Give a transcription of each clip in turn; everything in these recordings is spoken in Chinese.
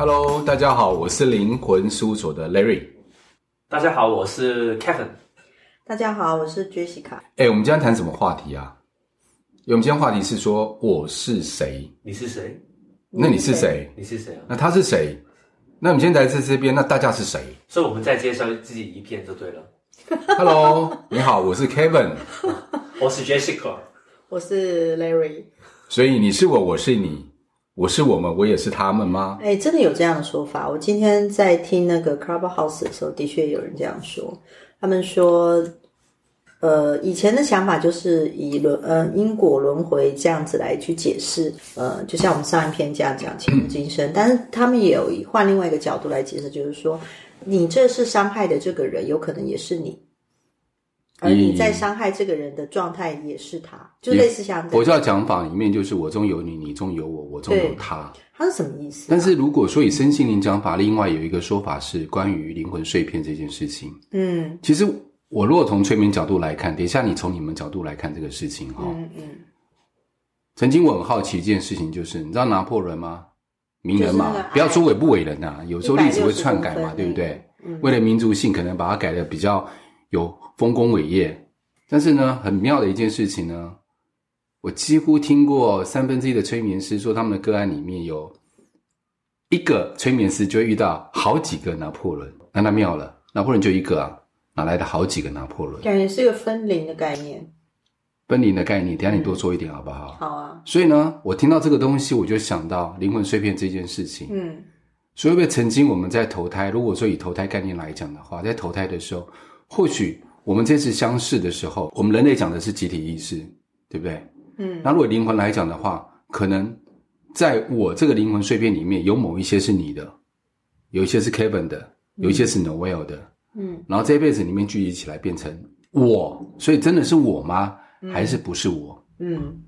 Hello，大家好，我是灵魂事务所的 Larry。大家好，我是 Kevin。大家好，我是 Jessica。哎，我们今天谈什么话题啊？我们今天话题是说我是谁？你是谁？那你是谁？你是谁啊？那他是谁？那我们今天来自这边，那大家是谁？所以我们再介绍自己一遍就对了。Hello，你好，我是 Kevin。我是 Jessica。我是 Larry。所以你是我，我是你。我是我们，我也是他们吗？哎，真的有这样的说法。我今天在听那个 Clubhouse 的时候，的确有人这样说。他们说，呃，以前的想法就是以轮呃因果轮回这样子来去解释，呃，就像我们上一篇这样讲前世今生。但是他们也有换另外一个角度来解释，就是说，你这是伤害的这个人，有可能也是你。而你在伤害这个人的状态也是他，就类似像佛教讲法里面就是我中有你，你中有我，我中有他。他是什么意思啊？但是如果说以身心灵讲法，另外有一个说法是关于灵魂碎片这件事情。嗯，其实我如果从催眠角度来看，等一下你从你们角度来看这个事情哈。嗯嗯。曾经我很好奇一件事情，就是你知道拿破仑吗？名人嘛，不要说伟不伟人呐，有时候历史会篡改嘛，对不对？为了民族性，可能把它改的比较有。丰功伟业，但是呢，很妙的一件事情呢，我几乎听过三分之一的催眠师说，他们的个案里面有一个催眠师就会遇到好几个拿破仑，那他妙了，拿破仑就一个啊，哪来的好几个拿破仑？感觉是一个分灵的概念。分灵的概念，等下你多说一点好不好？好啊。所以呢，我听到这个东西，我就想到灵魂碎片这件事情。嗯。所以，为曾经我们在投胎，如果说以投胎概念来讲的话，在投胎的时候，或许。我们这次相识的时候，我们人类讲的是集体意识，对不对？嗯。那如果灵魂来讲的话，可能在我这个灵魂碎片里面，有某一些是你的，有一些是 Kevin 的，有一些是 Noel 的，嗯。然后这一辈子里面聚集起来变成我，所以真的是我吗？还是不是我？嗯。嗯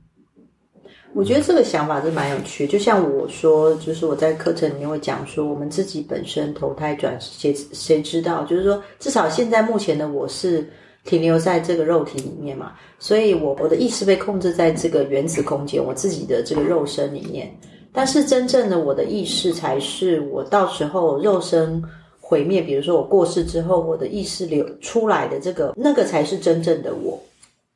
我觉得这个想法是蛮有趣，就像我说，就是我在课程里面会讲说，我们自己本身投胎转世，谁谁知道？就是说，至少现在目前的我是停留在这个肉体里面嘛，所以我我的意识被控制在这个原子空间，我自己的这个肉身里面。但是真正的我的意识，才是我到时候肉身毁灭，比如说我过世之后，我的意识流出来的这个，那个才是真正的我，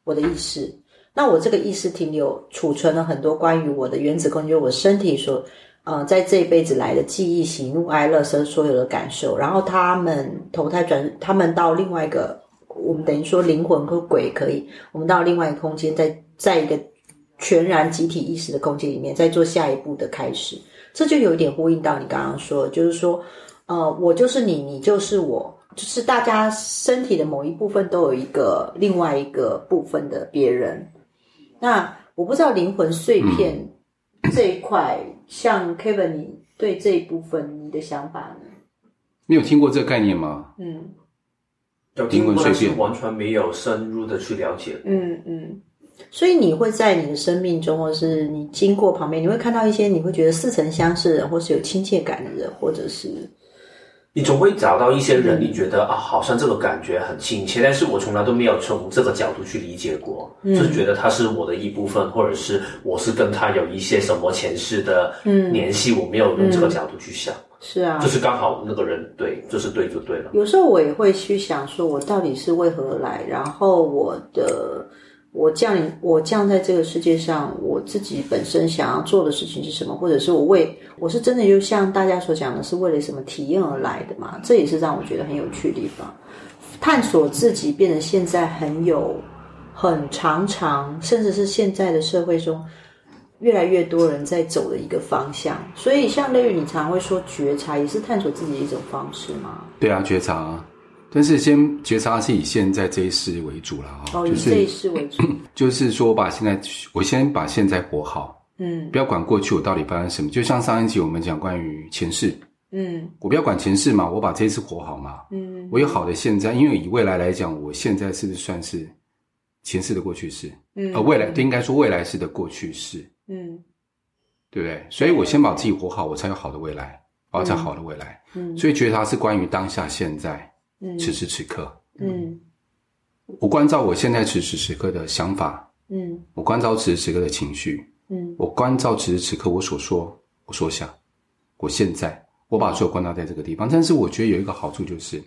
我的意识。那我这个意识停留储存了很多关于我的原子空间，我身体所呃在这一辈子来的记忆、喜怒哀乐所所有的感受，然后他们投胎转，他们到另外一个，我们等于说灵魂和鬼可以，我们到另外一个空间，在在一个全然集体意识的空间里面，再做下一步的开始，这就有一点呼应到你刚刚说，就是说，呃，我就是你，你就是我，就是大家身体的某一部分都有一个另外一个部分的别人。那我不知道灵魂碎片这一块，嗯、像 Kevin，你对这一部分你的想法呢？你有听过这个概念吗？嗯，灵魂碎片完全没有深入的去了解。嗯嗯，所以你会在你的生命中，或是你经过旁边，你会看到一些你会觉得似曾相识的人，或是有亲切感的人，或者是。你总会找到一些人，你觉得啊，好像这个感觉很亲切，但是我从来都没有从这个角度去理解过，嗯、就是觉得他是我的一部分，或者是我是跟他有一些什么前世的联系，嗯、我没有用这个角度去想。是啊，就是刚好那个人对，就是对就对了。有时候我也会去想，说我到底是为何而来，然后我的。我降，我降在这个世界上，我自己本身想要做的事情是什么？或者是我为我是真的就像大家所讲的，是为了什么体验而来的嘛？这也是让我觉得很有趣的地方。探索自己，变得现在很有、很常常，甚至是现在的社会中越来越多人在走的一个方向。所以，像类于你常会说觉察，也是探索自己的一种方式吗？对啊，觉察。但是先觉察是以现在这一世为主了哈，哦，以这一世为主，就是说我把现在，我先把现在活好，嗯，不要管过去我到底发生什么。就像上一集我们讲关于前世，嗯，我不要管前世嘛，我把这一次活好嘛，嗯，我有好的现在，因为以未来来讲，我现在是不是算是前世的过去式？嗯，呃，未来就应该说未来式的过去式，嗯，对不对？所以我先把自己活好，我才有好的未来，我要才好的未来，嗯，所以觉察是关于当下现在。此时此刻，嗯，我关照我现在此时此刻的想法，嗯，我关照此时此刻的情绪，嗯，我关照此时此刻我所说、我所想，我现在我把所有关照在这个地方。但是我觉得有一个好处就是，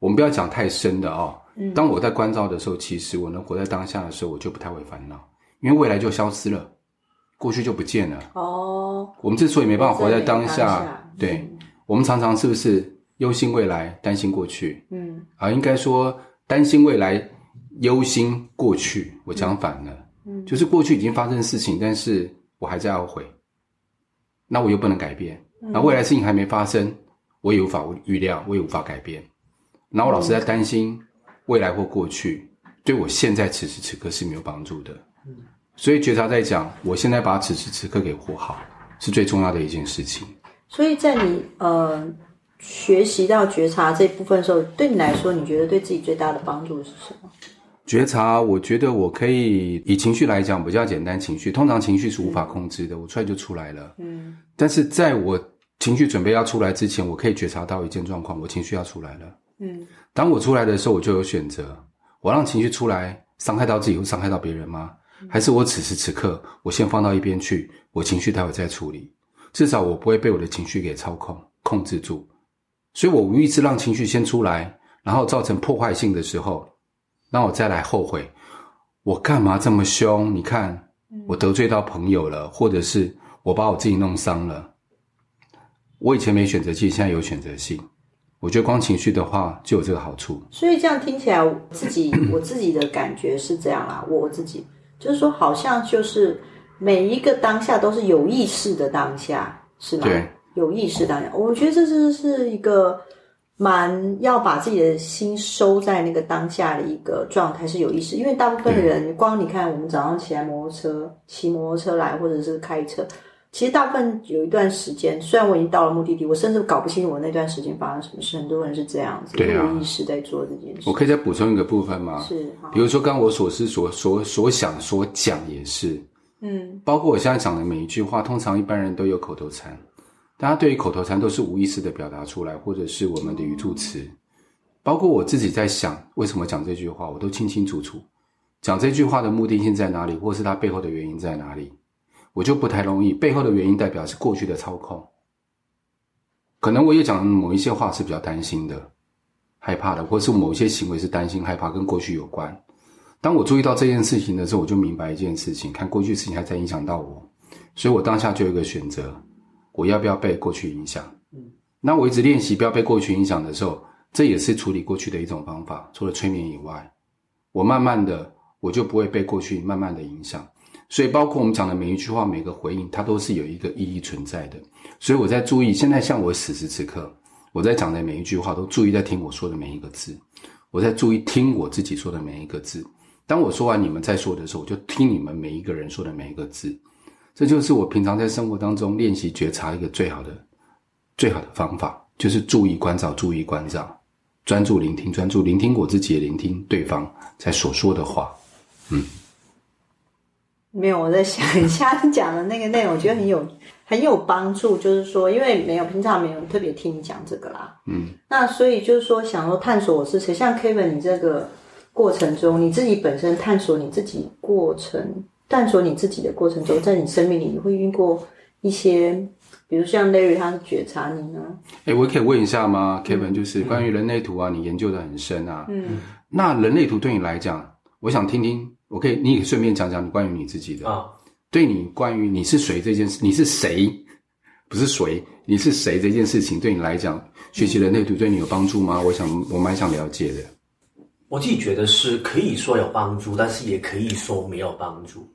我们不要讲太深的哦。嗯。当我在关照的时候，其实我能活在当下的时候，我就不太会烦恼，因为未来就消失了，过去就不见了。哦。我们之所以没办法活在当下，当下对、嗯，我们常常是不是忧心未来，担心过去？嗯。啊，应该说担心未来，忧心过去。我讲反了。嗯。就是过去已经发生的事情，但是我还在懊悔。那我又不能改变，那未来事情还没发生，我也无法预料，我也无法改变。那我老是在担心未来或过去，对我现在此时此刻是没有帮助的。所以觉察在讲，我现在把此时此刻给活好，是最重要的一件事情。所以在你呃学习到觉察这部分的时候，对你来说，你觉得对自己最大的帮助是什么？觉察，我觉得我可以以情绪来讲比较简单。情绪通常情绪是无法控制的，嗯，我出来就出来了。嗯，但是在我情绪准备要出来之前，我可以觉察到一件状况：我情绪要出来了。嗯，当我出来的时候，我就有选择：我让情绪出来，伤害到自己或伤害到别人吗？还是我此时此刻，我先放到一边去，我情绪待会再处理。至少我不会被我的情绪给操控、控制住。所以我无意识让情绪先出来，然后造成破坏性的时候。那我再来后悔，我干嘛这么凶？你看，我得罪到朋友了，或者是我把我自己弄伤了。我以前没选择性，现在有选择性。我觉得光情绪的话就有这个好处。所以这样听起来，我自己 我自己的感觉是这样啦。我自己就是说，好像就是每一个当下都是有意识的当下，是吗？对，有意识当下。我觉得这是是一个。蛮要把自己的心收在那个当下的一个状态是有意识，因为大部分的人，光你看我们早上起来摩托车、骑摩托车来，或者是开车，其实大部分有一段时间，虽然我已经到了目的地，我甚至搞不清楚我那段时间发生什么事。很多人是这样子，对啊，有意识在做这件事。我可以再补充一个部分吗？是，比如说刚刚我所思所所所想所讲也是，嗯，包括我现在讲的每一句话，通常一般人都有口头禅。大家对于口头禅都是无意识的表达出来，或者是我们的语助词，包括我自己在想为什么讲这句话，我都清清楚楚。讲这句话的目的性在哪里，或是它背后的原因在哪里，我就不太容易。背后的原因代表是过去的操控，可能我也讲某一些话是比较担心的、害怕的，或是某一些行为是担心、害怕跟过去有关。当我注意到这件事情的时候，我就明白一件事情：看过去事情还在影响到我，所以我当下就有一个选择。我要不要被过去影响？嗯，那我一直练习不要被过去影响的时候，这也是处理过去的一种方法。除了催眠以外，我慢慢的我就不会被过去慢慢的影响。所以，包括我们讲的每一句话、每个回应，它都是有一个意义存在的。所以我在注意，现在像我此时此刻，我在讲的每一句话，都注意在听我说的每一个字。我在注意听我自己说的每一个字。当我说完你们在说的时候，我就听你们每一个人说的每一个字。这就是我平常在生活当中练习觉察一个最好的、最好的方法，就是注意关照、注意关照，专注聆听、专注聆听我自己，也聆听对方在所说的话。嗯，没有，我在想一下你讲的那个内容，我觉得很有很有帮助。就是说，因为没有平常没有特别听你讲这个啦。嗯，那所以就是说，想说探索我是谁，像 Kevin，你这个过程中，你自己本身探索你自己过程。探索你自己的过程中，在你生命里，你会遇过一些，比如像 Larry，他是觉察你呢？哎，我可以问一下吗，Kevin？就是关于人类图啊，你研究的很深啊。嗯。那人类图对你来讲，我想听听，我可以，你也顺便讲讲你关于你自己的啊。对你关于你是谁这件事，你是谁？不是谁，你是谁这件事情，对你来讲，学习人类图对你有帮助吗？我想，我蛮想了解的。我自己觉得是可以说有帮助，但是也可以说没有帮助。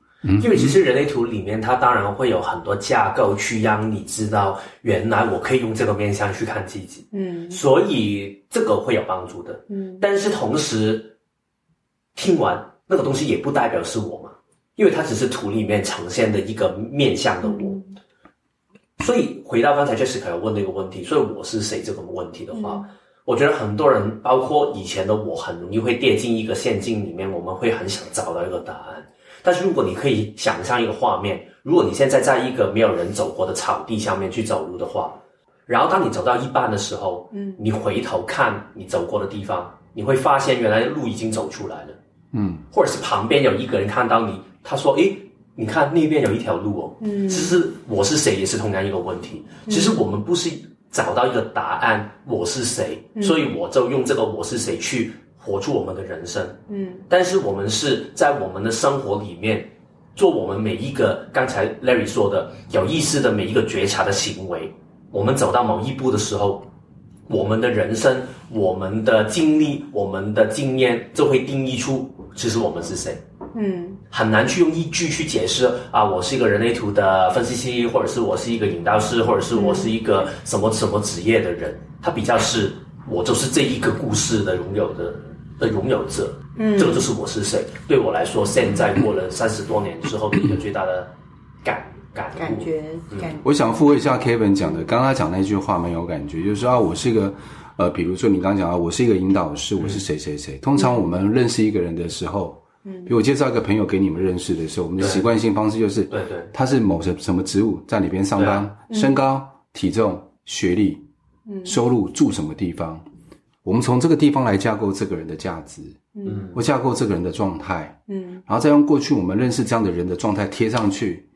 因为其实人类图里面，它当然会有很多架构去让你知道，原来我可以用这个面向去看自己。嗯，所以这个会有帮助的。嗯，但是同时听完那个东西也不代表是我嘛，因为它只是图里面呈现的一个面向的我。所以回到刚才 Jessica 有问的一个问题，所以我是谁这个问题的话，我觉得很多人，包括以前的我，很容易会跌进一个陷阱里面，我们会很想找到一个答案。但是如果你可以想象一个画面，如果你现在在一个没有人走过的草地上面去走路的话，然后当你走到一半的时候，嗯，你回头看你走过的地方，你会发现原来路已经走出来了，嗯，或者是旁边有一个人看到你，他说：“诶，你看那边有一条路哦。”嗯，其实我是谁也是同样一个问题。其实我们不是找到一个答案，我是谁，嗯、所以我就用这个我是谁去活出我们的人生。嗯，但是我们是在我们的生活里面做我们每一个刚才 Larry 说的有意识的每一个觉察的行为。我们走到某一步的时候，我们的人生、我们的经历、我们的经验就会定义出其实我们是谁。嗯，很难去用一句去解释啊，我是一个人类图的分析师，或者是我是一个引导师，或者是我是一个什么什么职业的人。他比较是，我就是这一个故事的拥有的的拥有者。嗯，这个就是我是谁。对我来说，现在过了三十多年之后，一个最大的感感感觉感。我想附和一下 Kevin 讲的，刚刚他讲那句话蛮有感觉，就是说啊，我是一个呃，比如说你刚刚讲啊，我是一个引导师，我是谁谁谁。通常我们认识一个人的时候。嗯，比如我介绍一个朋友给你们认识的时候，我们的习惯性方式就是，对对，他是某什什么职务，在哪边上班，身高、体重、学历、收入、住什么地方，我们从这个地方来架构这个人的价值，嗯，或架构这个人的状态，嗯，然后再用过去我们认识这样的人的状态贴上去，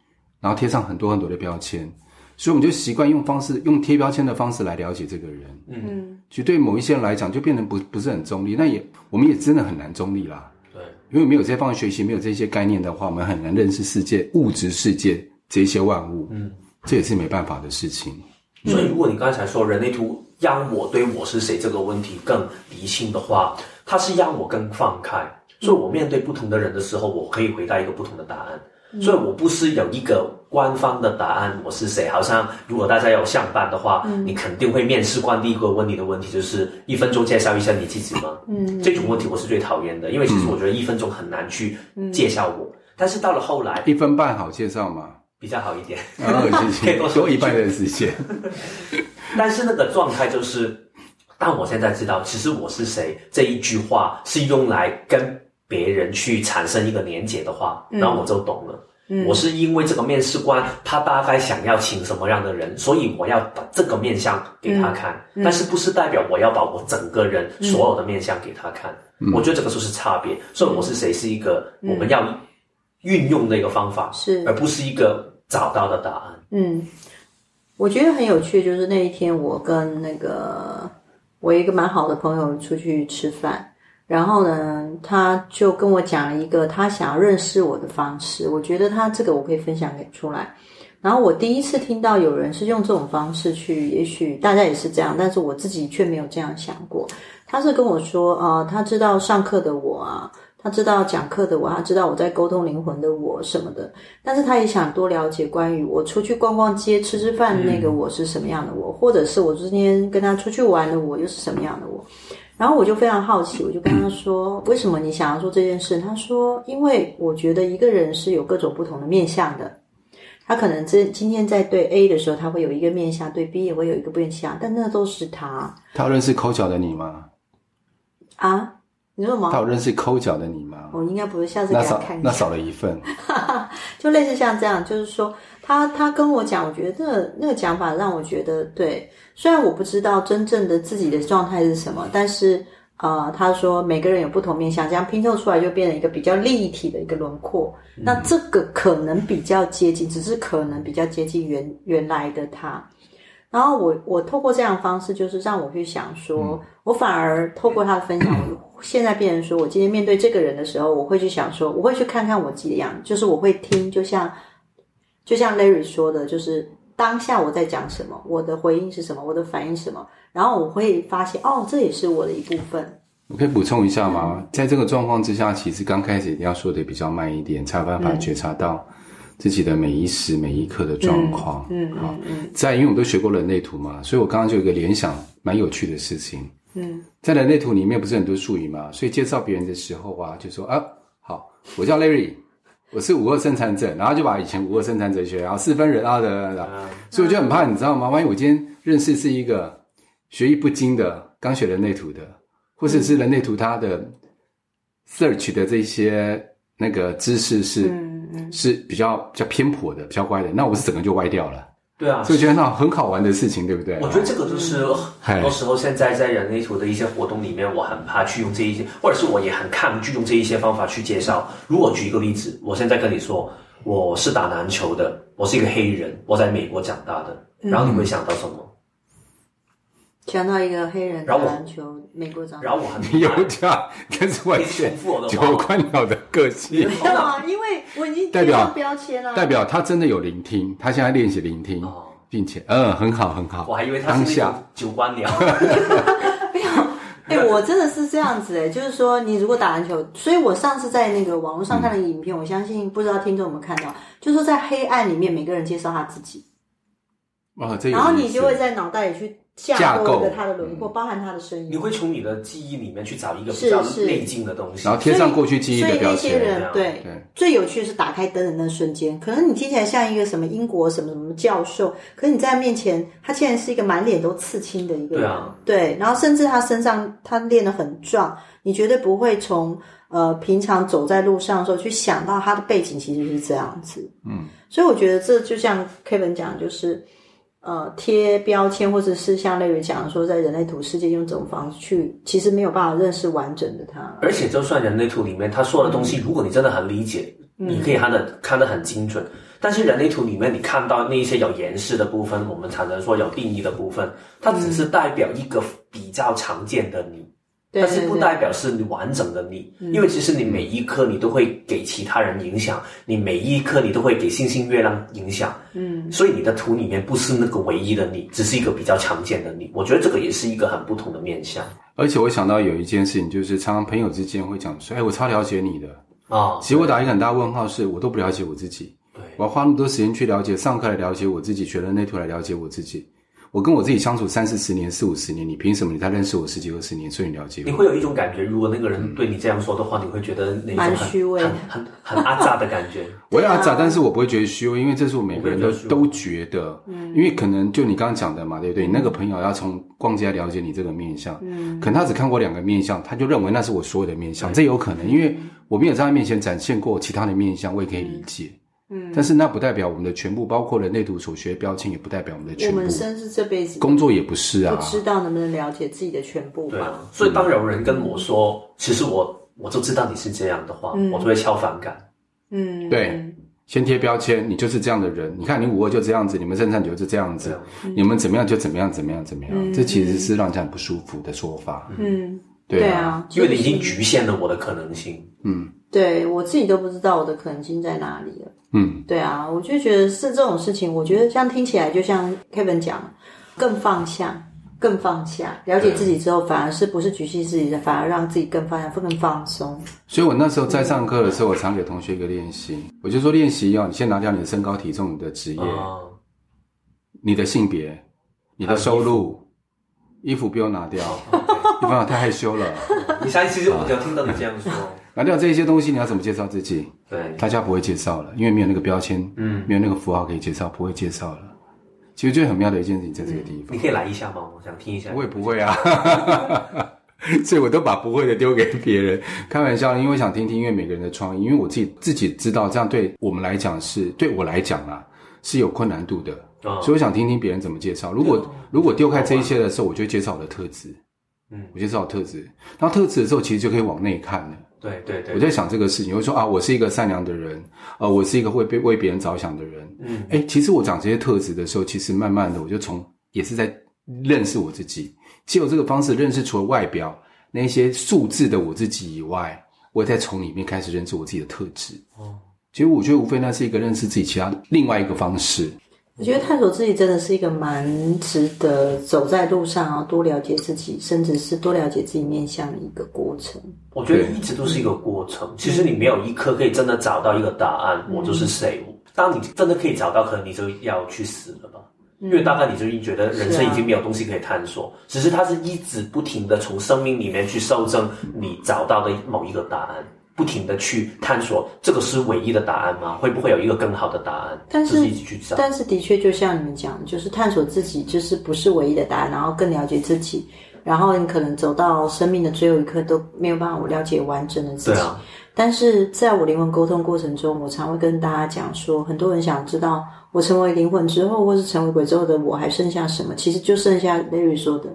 然后贴上很多很多的标签，所以我们就习惯用方式，用贴标签的方式来了解这个人，嗯，其实对某一些人来讲，就变成不不是很中立，那也我们也真的很难中立啦。对。因为没有这些方式学习，没有这些概念的话，我们很难认识世界、物质世界这些万物。嗯，这也是没办法的事情。所以，如果你刚才说人类图让我对我是谁这个问题更理性的话，它是让我更放开。所以我面对不同的人的时候，我可以回答一个不同的答案。所以我不是有一个官方的答案，我是谁？好像如果大家有相伴的话，嗯、你肯定会面试官第一个问你的问题就是一分钟介绍一下你自己吗？嗯，这种问题我是最讨厌的，因为其实我觉得一分钟很难去介绍我。嗯、但是到了后来，一分半好介绍吗？比较好一点，哦、谢谢 可以多说一半的时间。但是那个状态就是，但我现在知道其实我是谁这一句话是用来跟。别人去产生一个连结的话，那我就懂了。嗯，我是因为这个面试官他大概想要请什么样的人，所以我要把这个面相给他看。嗯，但是不是代表我要把我整个人所有的面相给他看？嗯，我觉得这个就是差别。所以我是谁是一个我们要运用的一个方法，是而不是一个找到的答案。嗯，我觉得很有趣，就是那一天我跟那个我一个蛮好的朋友出去吃饭。然后呢，他就跟我讲了一个他想要认识我的方式，我觉得他这个我可以分享给出来。然后我第一次听到有人是用这种方式去，也许大家也是这样，但是我自己却没有这样想过。他是跟我说啊，他知道上课的我啊，他知道讲课的我，他知道我在沟通灵魂的我什么的，但是他也想多了解关于我出去逛逛街、吃吃饭那个我是什么样的我，或者是我今天跟他出去玩的我又是什么样的我。然后我就非常好奇，我就跟他说：“为什么你想要做这件事？”他说：“因为我觉得一个人是有各种不同的面相的。他可能这今天在对 A 的时候，他会有一个面相；对 B 也会有一个面相，但那都是他。”他认识抠脚的你吗？啊，你说什么？他有认识抠脚的你吗？我应该不是，下次给他看一下。那少，了一份。就类似像这样，就是说，他他跟我讲，我觉得那个那个讲法让我觉得对。虽然我不知道真正的自己的状态是什么，但是呃，他说每个人有不同面相，这样拼凑出来就变成一个比较立体的一个轮廓。嗯、那这个可能比较接近，只是可能比较接近原原来的他。然后我我透过这样的方式，就是让我去想说，嗯、我反而透过他的分享，我现在变成说我今天面对这个人的时候，我会去想说，我会去看看我自己的样子，就是我会听，就像就像 Larry 说的，就是。当下我在讲什么，我的回应是什么，我的反应是什么，然后我会发现，哦，这也是我的一部分。我可以补充一下吗？在这个状况之下，其实刚开始一定要说的比较慢一点，才有办法觉察到自己的每一时每一刻的状况。嗯，好，在因为我们都学过人类图嘛，所以我刚刚就有一个联想，蛮有趣的事情。嗯，在人类图里面不是很多术语嘛，所以介绍别人的时候啊，就说啊，好，我叫 Larry。我是五二生产者，然后就把以前五二生产者学，然后四分人啊的，所以我就很怕，你知道吗？万一我今天认识是一个学艺不精的，刚学人类图的，或者是人类图它的 search 的这些那个知识是是比较比较偏颇的，比较乖的，那我是整个就歪掉了。对啊，所以觉得那很好玩的事情，对不对？我觉得这个就是很多时候现在在人类图的一些活动里面，我很怕去用这一些，或者是我也很抗拒用这一些方法去介绍。如果举一个例子，我现在跟你说我是打篮球的，我是一个黑人，我在美国长大的，然后你会想到什么？想到一个黑人打篮球，美国长，然后我很 有价，但是完全九官鸟的个性。没有啊，因为我已经代表标签了，代表他真的有聆听，他现在练习聆听，并且嗯，很好很好。我还以为他是九官鸟。没有，哎，我真的是这样子哎，就是说你如果打篮球，所以我上次在那个网络上看的影片，我相信不知道听众有没有看到，就是说在黑暗里面，每个人介绍他自己。哦，这然后你就会在脑袋里去架构他的轮廓，包含他的声音。你会从你的记忆里面去找一个比较内经的东西，然后贴上过去记忆的标签。所以那些人对，最有趣的是打开灯的那瞬间，可能你听起来像一个什么英国什么什么教授，可是你在面前，他竟然是一个满脸都刺青的一个人。对啊，对，然后甚至他身上他练得很壮，你绝对不会从呃平常走在路上的时候去想到他的背景其实是这样子。嗯，所以我觉得这就像 Kevin 讲，就是。呃，贴标签，或者是像类似讲说，在人类图世界用这种方式去，其实没有办法认识完整的它。而且，就算人类图里面他说的东西，嗯、如果你真的很理解，嗯、你可以看得看得很精准。但是人类图里面，你看到那一些有颜色的部分，我们常常说有定义的部分，它只是代表一个比较常见的你。但是不代表是你完整的你，因为其实你每一刻你都会给其他人影响，嗯、你每一刻你都会给星星月亮影响，嗯，所以你的图里面不是那个唯一的你，只是一个比较常见的你。我觉得这个也是一个很不同的面相。而且我想到有一件事情，就是常常朋友之间会讲说：“哎，我超了解你的啊。哦”其实我打一个很大问号是，是我都不了解我自己。对，我要花那么多时间去了解，上课来了解我自己，学人类图来了解我自己。我跟我自己相处三四十年、四五十年，你凭什么？你才认识我十几二十年，所以你了解我。你会有一种感觉，如果那个人对你这样说的话，嗯、你会觉得那种很虚伪、很很很阿扎的感觉。我要阿扎，但是我不会觉得虚伪，因为这是我每个人都都觉得。嗯，因为可能就你刚刚讲的嘛，对不对？你那个朋友要从逛街了解你这个面相，嗯，可能他只看过两个面相，他就认为那是我所有的面相，嗯、这有可能，因为我没有在他面前展现过其他的面相，我也可以理解。嗯嗯，但是那不代表我们的全部，包括人类图所学标签，也不代表我们的全部。我们甚至这辈子工作也不是啊，不知道能不能了解自己的全部。对啊，所以当有人跟我说，嗯、其实我我就知道你是这样的话，嗯、我就会超反感。嗯，对，先贴标签，你就是这样的人。你看你五二就这样子，你们正三九就这样子，嗯、你们怎么样就怎么样，怎么样怎么样，嗯、这其实是让人家很不舒服的说法。嗯，对啊，因为你已经局限了我的可能性。嗯，对我自己都不知道我的可能性在哪里了。嗯，对啊，我就觉得是这种事情。我觉得这样听起来，就像 Kevin 讲，更放下，更放下，了解自己之后，反而是不是局限自己的，反而让自己更放下，更放松。所以我那时候在上课的时候，我常给同学一个练习，我就说练习要你先拿掉你的身高体重、你的职业、你的性别、你的收入，衣服不用拿掉，你不要太害羞了。你上一次我就听到你这样说。拿掉这些东西，你要怎么介绍自己？对，大家不会介绍了，因为没有那个标签，嗯，没有那个符号可以介绍，不会介绍了。其实最很妙的一件事情在这个地方。你可以来一下吗？我想听一下。我也不会啊，所以我都把不会的丢给别人，开玩笑，因为我想听听，因为每个人的创意，因为我自己自己知道这样对我们来讲是对我来讲啊是有困难度的，所以我想听听别人怎么介绍。如果如果丢开这一些的时候，我就会介绍我的特质，嗯，我介绍我特质，然后特质的时候，其实就可以往内看了。对对对，我在想这个事情，我说啊，我是一个善良的人，呃，我是一个会被为别人着想的人，嗯，哎，其实我讲这些特质的时候，其实慢慢的我就从也是在认识我自己，借由这个方式认识除了外表那些数字的我自己以外，我也在从里面开始认识我自己的特质。哦，其实我觉得无非那是一个认识自己其他另外一个方式。我觉得探索自己真的是一个蛮值得走在路上啊，多了解自己，甚至是多了解自己面向的一个过程。我觉得一直都是一个过程。其实你没有一刻可以真的找到一个答案，我就是谁。当你真的可以找到，可能你就要去死了吧？因为大概你就已经觉得人生已经没有东西可以探索，只是它是一直不停的从生命里面去搜证你找到的某一个答案。不停的去探索，这个是唯一的答案吗？会不会有一个更好的答案？但是，一起去找。但是的确，就像你们讲，就是探索自己，就是不是唯一的答案，然后更了解自己，然后你可能走到生命的最后一刻都没有办法了解完整的自己。啊、但是在我灵魂沟通过程中，我常会跟大家讲说，很多人想知道我成为灵魂之后，或是成为鬼之后的我还剩下什么？其实就剩下 Larry 说的，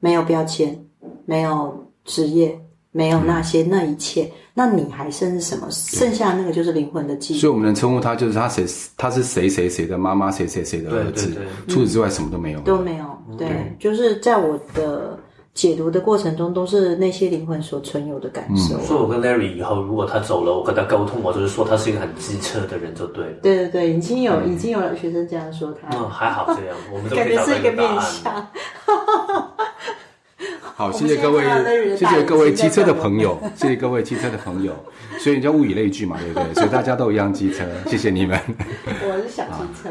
没有标签，没有职业。没有那些、嗯、那一切，那你还剩是什么？剩下那个就是灵魂的记忆。所以我们能称呼他就是他谁？他是谁谁谁的妈妈？谁谁谁的儿子？对对对，除此之外什么都没有。都没有。对，对就是在我的。解读的过程中，都是那些灵魂所存有的感受。嗯、所以，我跟 Larry 以后，如果他走了，我跟他沟通，我就是说他是一个很机车的人，就对了。对对对，已经有、嗯、已经有学生这样说他。嗯，还好这样，我们都感觉是一个面相。好，谢谢各位，谢谢各位机车的朋友，谢谢各位机车的朋友。所以你叫物以类聚嘛，对不对？所以大家都一样机车，谢谢你们。我是小机车。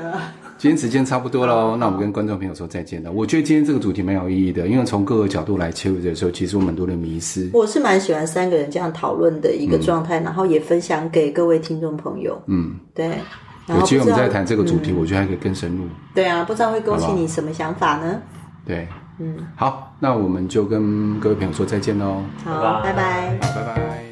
今天时间差不多喽，那我们跟观众朋友说再见了。我觉得今天这个主题蛮有意义的，因为从各个角度来切入的时候，其实我们很多的迷失。我是蛮喜欢三个人这样讨论的一个状态，嗯、然后也分享给各位听众朋友。嗯，对。有机会我们再谈这个主题，嗯、我觉得还可以更深入。对啊，不知道会勾起你什么想法呢？对。嗯，好，那我们就跟各位朋友说再见喽。好，拜拜，拜拜。